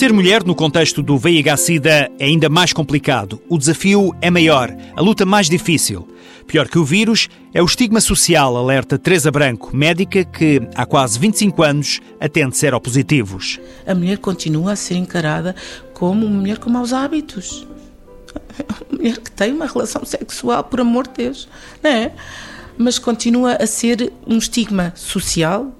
Ser mulher no contexto do VIH-Sida é ainda mais complicado. O desafio é maior, a luta mais difícil. Pior que o vírus é o estigma social, alerta Teresa Branco, médica que há quase 25 anos atende seropositivos. A mulher continua a ser encarada como uma mulher com maus hábitos. Uma mulher que tem uma relação sexual, por amor de Deus, não é? Mas continua a ser um estigma social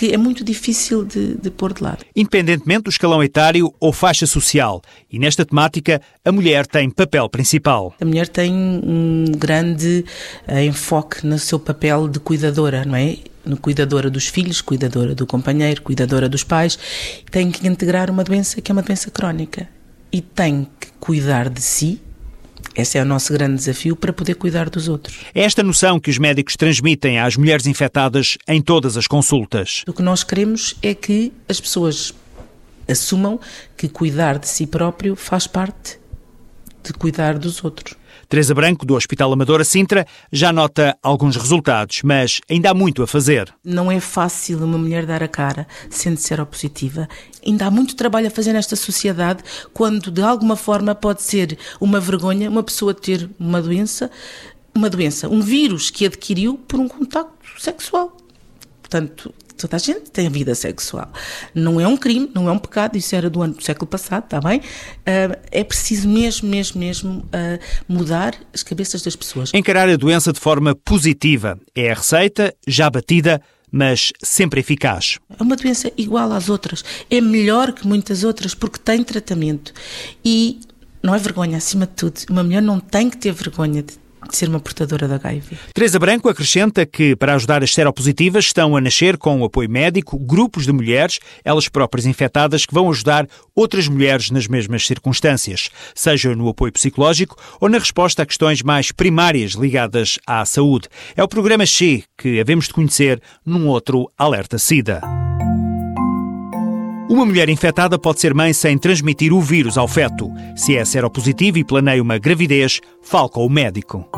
que é muito difícil de, de pôr de lado. Independentemente do escalão etário ou faixa social. E nesta temática, a mulher tem papel principal. A mulher tem um grande uh, enfoque no seu papel de cuidadora, não é? No cuidadora dos filhos, cuidadora do companheiro, cuidadora dos pais. Tem que integrar uma doença que é uma doença crónica. E tem que cuidar de si esse é o nosso grande desafio para poder cuidar dos outros. É esta noção que os médicos transmitem às mulheres infectadas em todas as consultas. O que nós queremos é que as pessoas assumam que cuidar de si próprio faz parte de cuidar dos outros. Teresa Branco, do Hospital Amadora Sintra, já nota alguns resultados, mas ainda há muito a fazer. Não é fácil uma mulher dar a cara sendo seropositiva. Ainda há muito trabalho a fazer nesta sociedade quando, de alguma forma, pode ser uma vergonha uma pessoa ter uma doença, uma doença, um vírus que adquiriu por um contacto sexual. Portanto, toda a gente tem vida sexual. Não é um crime, não é um pecado, isso era do ano do século passado, está bem? Uh, é preciso mesmo, mesmo, mesmo uh, mudar as cabeças das pessoas. Encarar a doença de forma positiva é a receita já batida mas sempre eficaz. É uma doença igual às outras. É melhor que muitas outras porque tem tratamento. E não é vergonha, acima de tudo. Uma mulher não tem que ter vergonha de de ser uma portadora da HIV. Teresa Branco acrescenta que, para ajudar as seropositivas, estão a nascer com o apoio médico grupos de mulheres, elas próprias infectadas, que vão ajudar outras mulheres nas mesmas circunstâncias, seja no apoio psicológico ou na resposta a questões mais primárias ligadas à saúde. É o programa X que havemos de conhecer num outro Alerta SIDA. Uma mulher infectada pode ser mãe sem transmitir o vírus ao feto. Se é seropositivo e planeia uma gravidez, fale com o médico.